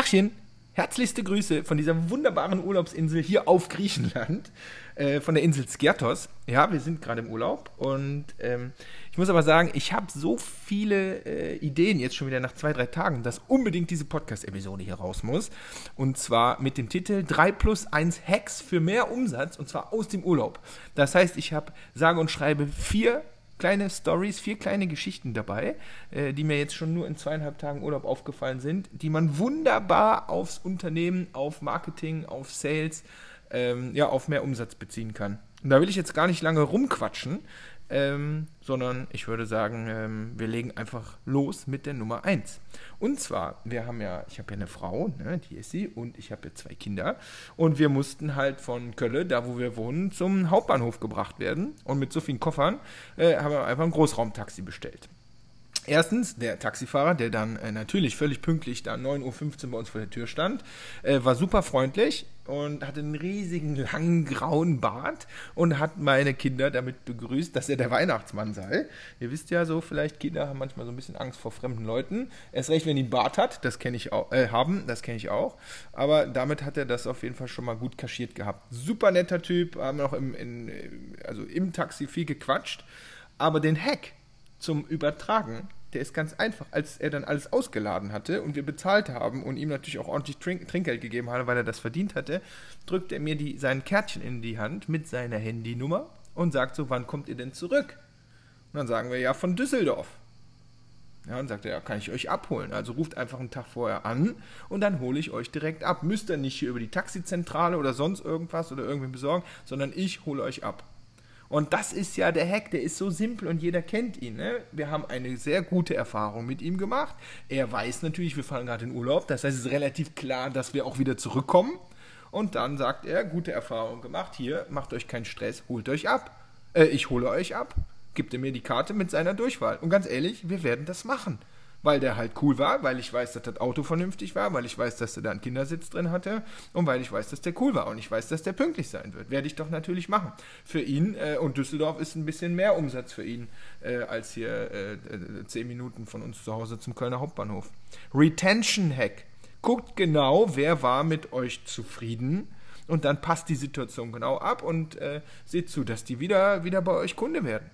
Tachchen, herzlichste Grüße von dieser wunderbaren Urlaubsinsel hier auf Griechenland, äh, von der Insel Skiertos. Ja, wir sind gerade im Urlaub und ähm, ich muss aber sagen, ich habe so viele äh, Ideen jetzt schon wieder nach zwei, drei Tagen, dass unbedingt diese Podcast-Episode hier raus muss. Und zwar mit dem Titel 3 plus 1 Hacks für mehr Umsatz und zwar aus dem Urlaub. Das heißt, ich habe sage und schreibe vier kleine Stories, vier kleine Geschichten dabei, äh, die mir jetzt schon nur in zweieinhalb Tagen Urlaub aufgefallen sind, die man wunderbar aufs Unternehmen, auf Marketing, auf Sales, ähm, ja, auf mehr Umsatz beziehen kann. Und da will ich jetzt gar nicht lange rumquatschen, ähm, sondern ich würde sagen, ähm, wir legen einfach los mit der Nummer 1. Und zwar, wir haben ja, ich habe ja eine Frau, ne, die ist sie, und ich habe ja zwei Kinder. Und wir mussten halt von Kölle, da wo wir wohnen, zum Hauptbahnhof gebracht werden. Und mit so vielen Koffern äh, haben wir einfach ein Großraumtaxi bestellt. Erstens, der Taxifahrer, der dann äh, natürlich völlig pünktlich da 9.15 Uhr bei uns vor der Tür stand, äh, war super freundlich und hatte einen riesigen, langen, grauen Bart und hat meine Kinder damit begrüßt, dass er der Weihnachtsmann sei. Ihr wisst ja so, vielleicht Kinder haben manchmal so ein bisschen Angst vor fremden Leuten. Erst recht, wenn die einen Bart hat, das kenne ich auch, äh, haben, das kenne ich auch. Aber damit hat er das auf jeden Fall schon mal gut kaschiert gehabt. Super netter Typ, haben noch im, in, also im Taxi viel gequatscht. Aber den Hack, zum Übertragen, der ist ganz einfach. Als er dann alles ausgeladen hatte und wir bezahlt haben und ihm natürlich auch ordentlich Trink Trinkgeld gegeben hatte, weil er das verdient hatte, drückt er mir die, sein Kärtchen in die Hand mit seiner Handynummer und sagt so, wann kommt ihr denn zurück? Und dann sagen wir, ja, von Düsseldorf. Ja, und sagt er, ja, kann ich euch abholen. Also ruft einfach einen Tag vorher an und dann hole ich euch direkt ab. Müsst ihr nicht hier über die Taxizentrale oder sonst irgendwas oder irgendwie besorgen, sondern ich hole euch ab. Und das ist ja der Hack, der ist so simpel und jeder kennt ihn. Ne? Wir haben eine sehr gute Erfahrung mit ihm gemacht. Er weiß natürlich, wir fahren gerade in Urlaub. Das heißt, es ist relativ klar, dass wir auch wieder zurückkommen. Und dann sagt er, gute Erfahrung gemacht, hier, macht euch keinen Stress, holt euch ab. Äh, ich hole euch ab. Gibt er mir die Karte mit seiner Durchwahl. Und ganz ehrlich, wir werden das machen weil der halt cool war, weil ich weiß, dass das Auto vernünftig war, weil ich weiß, dass er da einen Kindersitz drin hatte und weil ich weiß, dass der cool war und ich weiß, dass der pünktlich sein wird. Werde ich doch natürlich machen. Für ihn äh, und Düsseldorf ist ein bisschen mehr Umsatz für ihn äh, als hier äh, zehn Minuten von uns zu Hause zum Kölner Hauptbahnhof. Retention Hack. Guckt genau, wer war mit euch zufrieden und dann passt die Situation genau ab und äh, seht zu, dass die wieder, wieder bei euch Kunde werden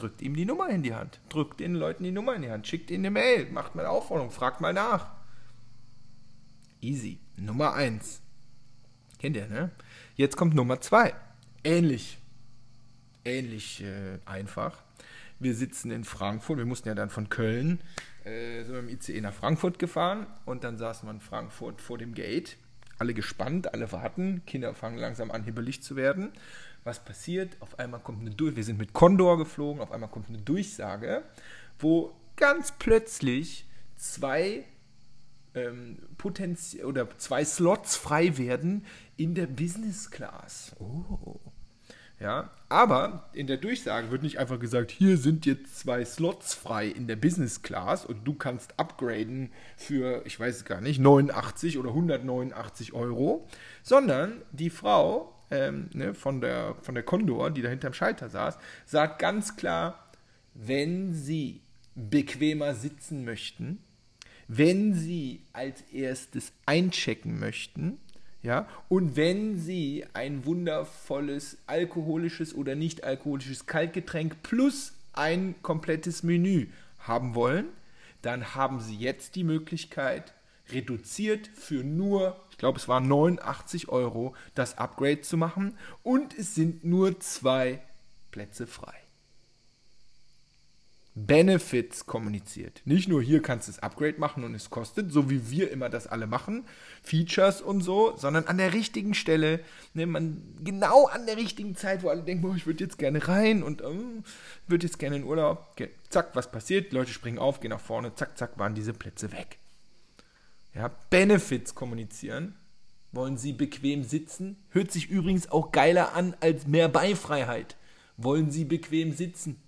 drückt ihm die Nummer in die Hand. Drückt den Leuten die Nummer in die Hand. Schickt ihnen eine Mail. Macht mal eine Aufforderung. Fragt mal nach. Easy. Nummer 1. Kennt ihr, ne? Jetzt kommt Nummer 2. Ähnlich. Ähnlich äh, einfach. Wir sitzen in Frankfurt. Wir mussten ja dann von Köln äh, so im ICE nach Frankfurt gefahren. Und dann saßen wir in Frankfurt vor dem Gate. Alle gespannt, alle warten. Kinder fangen langsam an, hibbelig zu werden was passiert? Auf einmal kommt eine Durchsage, wir sind mit Condor geflogen, auf einmal kommt eine Durchsage, wo ganz plötzlich zwei ähm, Potenz oder zwei Slots frei werden in der Business Class. Oh. Ja, aber in der Durchsage wird nicht einfach gesagt, hier sind jetzt zwei Slots frei in der Business Class und du kannst upgraden für, ich weiß es gar nicht, 89 oder 189 Euro, sondern die Frau ähm, ne, von, der, von der Condor, die da hinterm Schalter saß, sagt ganz klar, wenn Sie bequemer sitzen möchten, wenn Sie als erstes einchecken möchten, ja, und wenn Sie ein wundervolles alkoholisches oder nicht alkoholisches Kaltgetränk plus ein komplettes Menü haben wollen, dann haben Sie jetzt die Möglichkeit, reduziert für nur, ich glaube es waren 89 Euro, das Upgrade zu machen und es sind nur zwei Plätze frei. Benefits kommuniziert. Nicht nur hier kannst du das Upgrade machen und es kostet, so wie wir immer das alle machen, Features und so, sondern an der richtigen Stelle, ne, man, genau an der richtigen Zeit, wo alle denken, oh, ich würde jetzt gerne rein und ähm, würde jetzt gerne in Urlaub. Okay, zack, was passiert? Die Leute springen auf, gehen nach vorne, zack, zack, waren diese Plätze weg ja, Benefits kommunizieren. Wollen Sie bequem sitzen? Hört sich übrigens auch geiler an als mehr Beifreiheit. Wollen Sie bequem sitzen?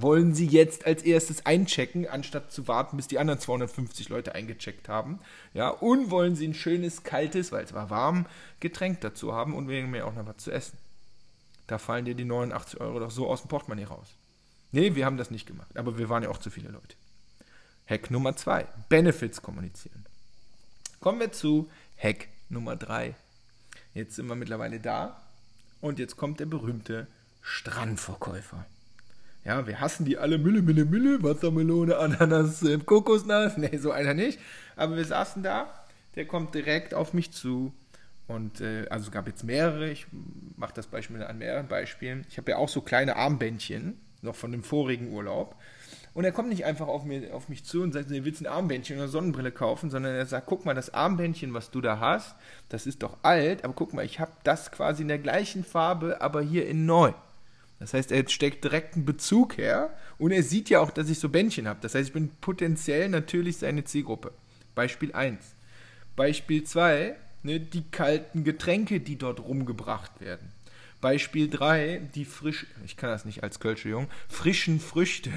Wollen Sie jetzt als erstes einchecken, anstatt zu warten, bis die anderen 250 Leute eingecheckt haben? Ja, und wollen Sie ein schönes, kaltes, weil es war warm, Getränk dazu haben und wegen mir auch noch was zu essen? Da fallen dir die 89 Euro doch so aus dem Portemonnaie raus. Nee, wir haben das nicht gemacht, aber wir waren ja auch zu viele Leute. Hack Nummer zwei: Benefits kommunizieren. Kommen wir zu Hack Nummer 3. Jetzt sind wir mittlerweile da und jetzt kommt der berühmte Strandverkäufer. Ja, wir hassen die alle Mülle, Mülle, Mülle, Wassermelone, Ananas, Kokosnuss. Nee, so einer nicht. Aber wir saßen da, der kommt direkt auf mich zu. Und äh, also es gab jetzt mehrere, ich mache das Beispiel an mehreren Beispielen. Ich habe ja auch so kleine Armbändchen, noch von dem vorigen Urlaub. Und er kommt nicht einfach auf, mir, auf mich zu und sagt, du willst ein Armbändchen oder Sonnenbrille kaufen, sondern er sagt, guck mal, das Armbändchen, was du da hast, das ist doch alt, aber guck mal, ich habe das quasi in der gleichen Farbe, aber hier in neu. Das heißt, er steckt direkt einen Bezug her und er sieht ja auch, dass ich so Bändchen habe. Das heißt, ich bin potenziell natürlich seine Zielgruppe. Beispiel 1. Beispiel 2, ne, die kalten Getränke, die dort rumgebracht werden. Beispiel 3, die frisch, ich kann das nicht als Kölsche Jung, frischen Früchte.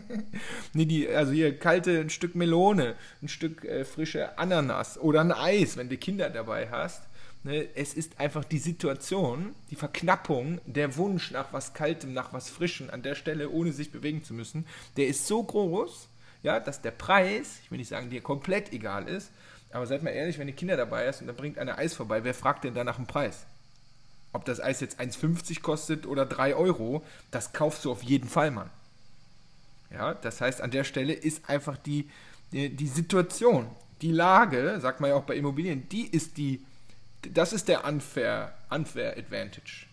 nee, die, also hier kalte, ein Stück Melone, ein Stück äh, frische Ananas oder ein Eis, wenn du Kinder dabei hast. Ne, es ist einfach die Situation, die Verknappung, der Wunsch nach was Kaltem, nach was Frischem an der Stelle, ohne sich bewegen zu müssen, der ist so groß, ja, dass der Preis, ich will nicht sagen, dir komplett egal ist, aber seid mal ehrlich, wenn die Kinder dabei ist und da bringt einer Eis vorbei, wer fragt denn da nach dem Preis? Ob das Eis jetzt 1,50 kostet oder 3 Euro, das kaufst du auf jeden Fall, Mann. Ja, das heißt, an der Stelle ist einfach die, die Situation, die Lage, sagt man ja auch bei Immobilien, die ist die, das ist der unfair, unfair Advantage.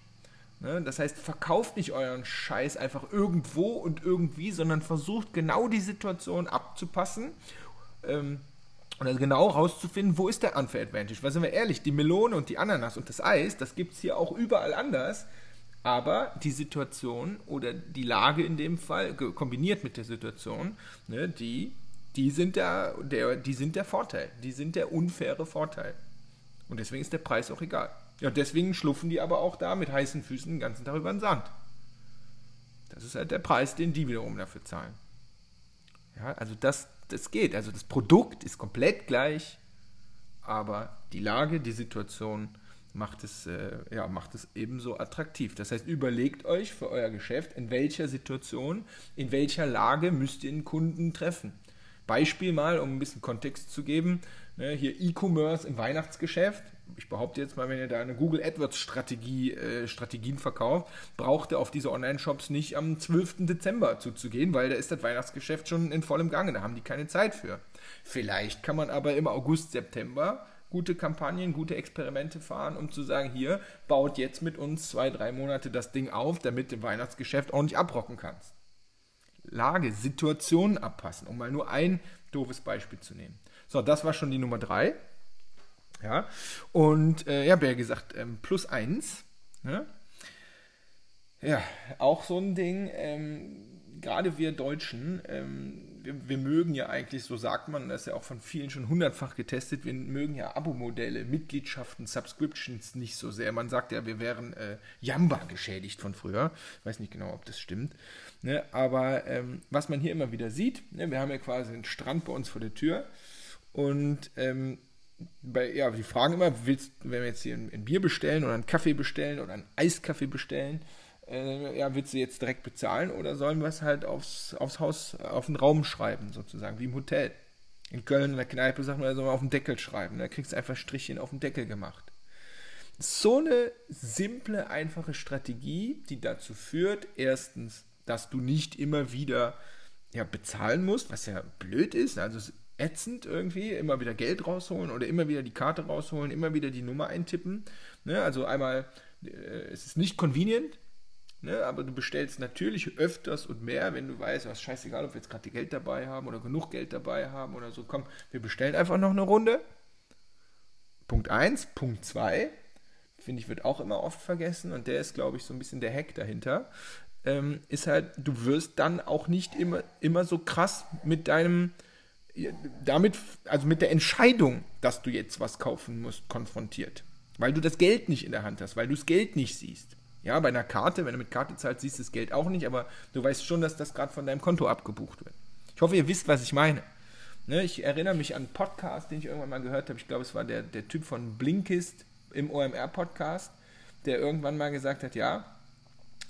Ne? Das heißt, verkauft nicht euren Scheiß einfach irgendwo und irgendwie, sondern versucht genau die Situation abzupassen. Ähm, und also genau rauszufinden, wo ist der Unfair Advantage. Weil sind wir ehrlich, die Melone und die Ananas und das Eis, das gibt es hier auch überall anders. Aber die Situation oder die Lage in dem Fall, kombiniert mit der Situation, ne, die, die, sind der, der, die sind der Vorteil. Die sind der unfaire Vorteil. Und deswegen ist der Preis auch egal. Ja, deswegen schluffen die aber auch da mit heißen Füßen den ganzen Tag über den Sand. Das ist halt der Preis, den die wiederum dafür zahlen. Ja, also das, das geht. Also das Produkt ist komplett gleich, aber die Lage, die Situation macht es, äh, ja, macht es ebenso attraktiv. Das heißt, überlegt euch für euer Geschäft, in welcher Situation, in welcher Lage müsst ihr den Kunden treffen. Beispiel mal, um ein bisschen Kontext zu geben, ne, hier E-Commerce im Weihnachtsgeschäft ich behaupte jetzt mal, wenn ihr da eine Google AdWords Strategie, äh, Strategien verkauft, braucht ihr auf diese Online-Shops nicht am 12. Dezember zuzugehen, weil da ist das Weihnachtsgeschäft schon in vollem Gange, da haben die keine Zeit für. Vielleicht kann man aber im August, September gute Kampagnen, gute Experimente fahren, um zu sagen, hier, baut jetzt mit uns zwei, drei Monate das Ding auf, damit du im Weihnachtsgeschäft ordentlich abrocken kannst. Lage, Situationen abpassen, um mal nur ein doofes Beispiel zu nehmen. So, das war schon die Nummer drei. Ja, und äh, ja, Bär gesagt, ähm, plus eins. Ne? Ja, auch so ein Ding, ähm, gerade wir Deutschen, ähm, wir, wir, mögen ja eigentlich, so sagt man, das ist ja auch von vielen schon hundertfach getestet, wir mögen ja Abo-Modelle, Mitgliedschaften, Subscriptions nicht so sehr. Man sagt ja, wir wären äh, Jamba geschädigt von früher. Ich weiß nicht genau, ob das stimmt. Ne? Aber ähm, was man hier immer wieder sieht, ne? wir haben ja quasi einen Strand bei uns vor der Tür und ähm, bei, ja, die fragen immer, willst, wenn wir jetzt hier ein, ein, Bier bestellen oder einen Kaffee bestellen oder einen Eiskaffee bestellen, äh, ja, willst du jetzt direkt bezahlen oder sollen wir es halt aufs, aufs Haus, auf den Raum schreiben, sozusagen, wie im Hotel. In Köln in der Kneipe sagt man, soll man auf den Deckel schreiben. Da kriegst du einfach Strichchen auf den Deckel gemacht. So eine simple, einfache Strategie, die dazu führt, erstens, dass du nicht immer wieder ja, bezahlen musst, was ja blöd ist. Also es ätzend irgendwie, immer wieder Geld rausholen oder immer wieder die Karte rausholen, immer wieder die Nummer eintippen. Ne? Also einmal, äh, es ist nicht convenient, ne? aber du bestellst natürlich öfters und mehr, wenn du weißt, was scheißegal, ob wir jetzt gerade Geld dabei haben oder genug Geld dabei haben oder so. Komm, wir bestellen einfach noch eine Runde. Punkt 1. Punkt 2, finde ich, wird auch immer oft vergessen und der ist, glaube ich, so ein bisschen der Hack dahinter. Ähm, ist halt, du wirst dann auch nicht immer, immer so krass mit deinem damit, also mit der Entscheidung, dass du jetzt was kaufen musst, konfrontiert. Weil du das Geld nicht in der Hand hast, weil du das Geld nicht siehst. Ja, bei einer Karte, wenn du mit Karte zahlst, siehst du das Geld auch nicht, aber du weißt schon, dass das gerade von deinem Konto abgebucht wird. Ich hoffe, ihr wisst, was ich meine. Ne, ich erinnere mich an einen Podcast, den ich irgendwann mal gehört habe. Ich glaube, es war der, der Typ von Blinkist im OMR-Podcast, der irgendwann mal gesagt hat, ja,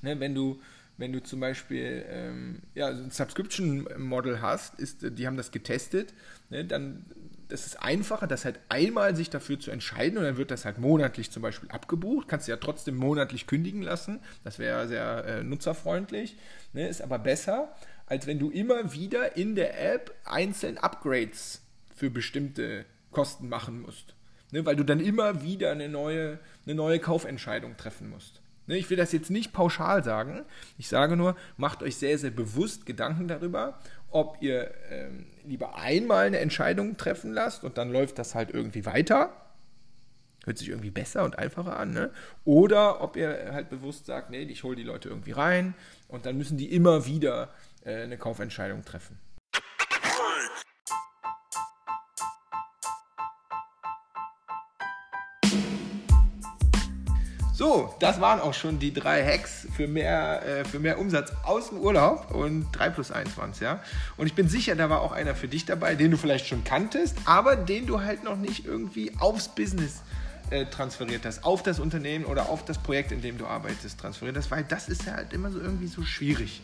ne, wenn du wenn du zum Beispiel ähm, ja, ein Subscription-Model hast, ist, die haben das getestet, ne, dann das ist einfacher, das halt einmal sich dafür zu entscheiden und dann wird das halt monatlich zum Beispiel abgebucht. Kannst du ja trotzdem monatlich kündigen lassen. Das wäre sehr äh, nutzerfreundlich. Ne? Ist aber besser, als wenn du immer wieder in der App einzeln Upgrades für bestimmte Kosten machen musst. Ne? Weil du dann immer wieder eine neue, eine neue Kaufentscheidung treffen musst. Ne? Ich will das jetzt nicht pauschal sagen. Ich sage nur, macht euch sehr, sehr bewusst Gedanken darüber ob ihr ähm, lieber einmal eine Entscheidung treffen lasst und dann läuft das halt irgendwie weiter. Hört sich irgendwie besser und einfacher an, ne? Oder ob ihr halt bewusst sagt, nee, ich hole die Leute irgendwie rein und dann müssen die immer wieder äh, eine Kaufentscheidung treffen. So, das waren auch schon die drei Hacks für mehr, äh, für mehr Umsatz aus dem Urlaub und 3 plus 1 waren es, ja. Und ich bin sicher, da war auch einer für dich dabei, den du vielleicht schon kanntest, aber den du halt noch nicht irgendwie aufs Business äh, transferiert hast, auf das Unternehmen oder auf das Projekt, in dem du arbeitest, transferiert hast, weil das ist ja halt immer so irgendwie so schwierig.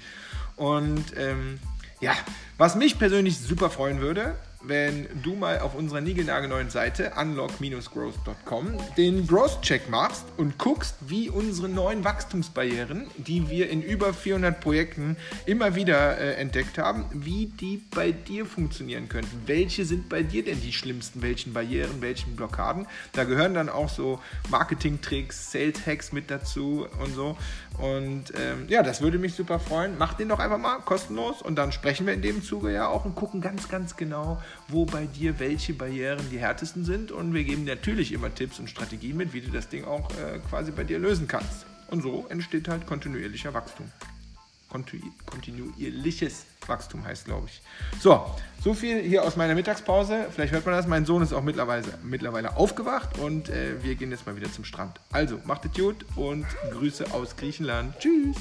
Und ähm, ja, was mich persönlich super freuen würde, wenn du mal auf unserer niegelnagelneuen Seite unlock-growth.com den Growth-Check machst und guckst, wie unsere neuen Wachstumsbarrieren, die wir in über 400 Projekten immer wieder äh, entdeckt haben, wie die bei dir funktionieren könnten. Welche sind bei dir denn die schlimmsten? Welchen Barrieren, welchen Blockaden? Da gehören dann auch so Marketing-Tricks, Sales-Hacks mit dazu und so. Und ähm, ja, das würde mich super freuen. Mach den doch einfach mal kostenlos und dann sprechen wir in dem Zuge ja auch und gucken ganz, ganz genau, wo bei dir welche Barrieren die härtesten sind. Und wir geben natürlich immer Tipps und Strategien mit, wie du das Ding auch äh, quasi bei dir lösen kannst. Und so entsteht halt kontinuierlicher Wachstum. Kontu kontinuierliches Wachstum heißt, glaube ich. So, so viel hier aus meiner Mittagspause. Vielleicht hört man das. Mein Sohn ist auch mittlerweile, mittlerweile aufgewacht und äh, wir gehen jetzt mal wieder zum Strand. Also, macht es gut und Grüße aus Griechenland. Tschüss.